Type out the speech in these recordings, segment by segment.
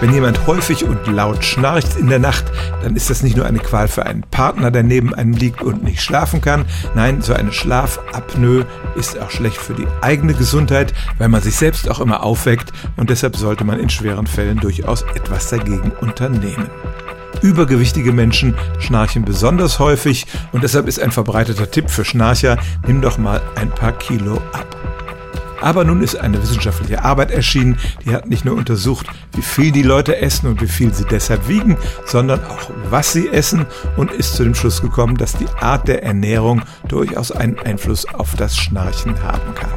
Wenn jemand häufig und laut schnarcht in der Nacht, dann ist das nicht nur eine Qual für einen Partner, der neben einem liegt und nicht schlafen kann. Nein, so eine Schlafapnoe ist auch schlecht für die eigene Gesundheit, weil man sich selbst auch immer aufweckt und deshalb sollte man in schweren Fällen durchaus etwas dagegen unternehmen. Übergewichtige Menschen schnarchen besonders häufig und deshalb ist ein verbreiteter Tipp für Schnarcher, nimm doch mal ein paar Kilo ab. Aber nun ist eine wissenschaftliche Arbeit erschienen, die hat nicht nur untersucht, wie viel die Leute essen und wie viel sie deshalb wiegen, sondern auch, was sie essen und ist zu dem Schluss gekommen, dass die Art der Ernährung durchaus einen Einfluss auf das Schnarchen haben kann.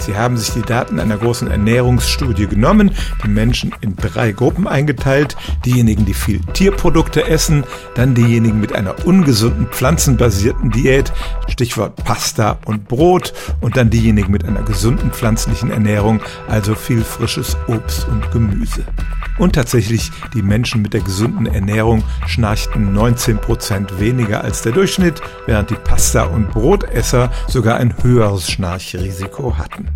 Sie haben sich die Daten einer großen Ernährungsstudie genommen, die Menschen in drei Gruppen eingeteilt. Diejenigen, die viel Tierprodukte essen, dann diejenigen mit einer ungesunden pflanzenbasierten Diät, Stichwort Pasta und Brot, und dann diejenigen mit einer gesunden pflanzlichen Ernährung, also viel frisches Obst und Gemüse. Und tatsächlich, die Menschen mit der gesunden Ernährung schnarchten 19% weniger als der Durchschnitt, während die Pasta- und Brotesser sogar ein höheres Schnarchrisiko hatten.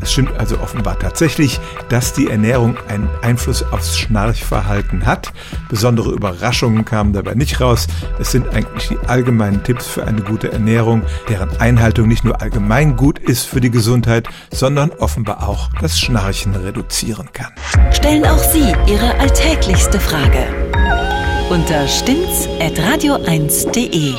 Es stimmt also offenbar tatsächlich, dass die Ernährung einen Einfluss aufs Schnarchverhalten hat. Besondere Überraschungen kamen dabei nicht raus. Es sind eigentlich die allgemeinen Tipps für eine gute Ernährung, deren Einhaltung nicht nur allgemein gut ist für die Gesundheit, sondern offenbar auch das Schnarchen reduzieren kann. Stellen auch Sie Ihre alltäglichste Frage unter stimmtz.radio1.de.